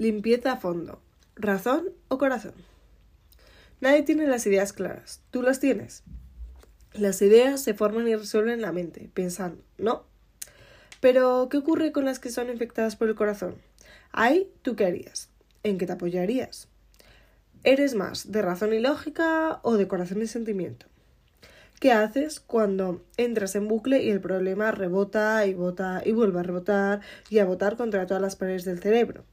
Limpieza a fondo. ¿Razón o corazón? Nadie tiene las ideas claras. ¿Tú las tienes? Las ideas se forman y resuelven en la mente, pensando, ¿no? Pero, ¿qué ocurre con las que son infectadas por el corazón? Ahí, ¿tú qué harías? ¿En qué te apoyarías? ¿Eres más de razón y lógica o de corazón y sentimiento? ¿Qué haces cuando entras en bucle y el problema rebota y bota y vuelve a rebotar y a botar contra todas las paredes del cerebro?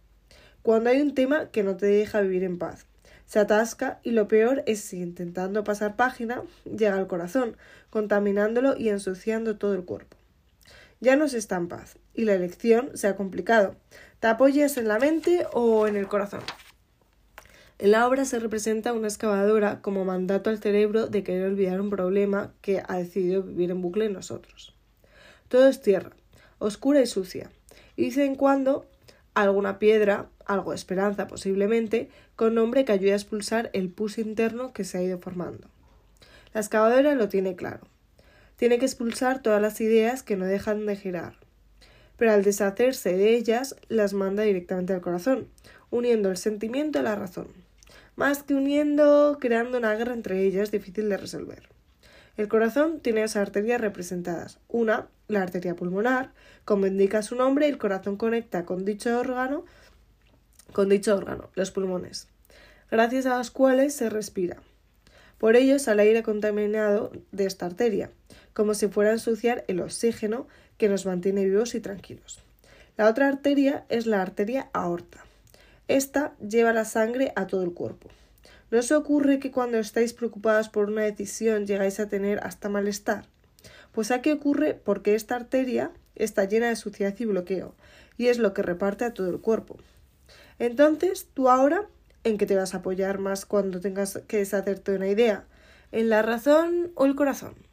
Cuando hay un tema que no te deja vivir en paz, se atasca y lo peor es si intentando pasar página llega al corazón, contaminándolo y ensuciando todo el cuerpo. Ya no se está en paz y la elección se ha complicado. ¿Te apoyas en la mente o en el corazón? En la obra se representa una excavadora como mandato al cerebro de querer olvidar un problema que ha decidido vivir en bucle en nosotros. Todo es tierra, oscura y sucia, y de vez en cuando alguna piedra, algo de esperanza posiblemente, con nombre que ayude a expulsar el pus interno que se ha ido formando. La excavadora lo tiene claro. Tiene que expulsar todas las ideas que no dejan de girar. Pero al deshacerse de ellas, las manda directamente al corazón, uniendo el sentimiento a la razón más que uniendo, creando una guerra entre ellas difícil de resolver. El corazón tiene dos arterias representadas. Una, la arteria pulmonar, como indica su nombre, el corazón conecta con dicho órgano, con dicho órgano, los pulmones, gracias a los cuales se respira. Por ello sale aire contaminado de esta arteria, como si fuera a ensuciar el oxígeno que nos mantiene vivos y tranquilos. La otra arteria es la arteria aorta. Esta lleva la sangre a todo el cuerpo. ¿No os ocurre que cuando estáis preocupados por una decisión llegáis a tener hasta malestar? Pues aquí ocurre porque esta arteria está llena de suciedad y bloqueo, y es lo que reparte a todo el cuerpo. Entonces, tú ahora, ¿en qué te vas a apoyar más cuando tengas que deshacerte una idea? ¿En la razón o el corazón?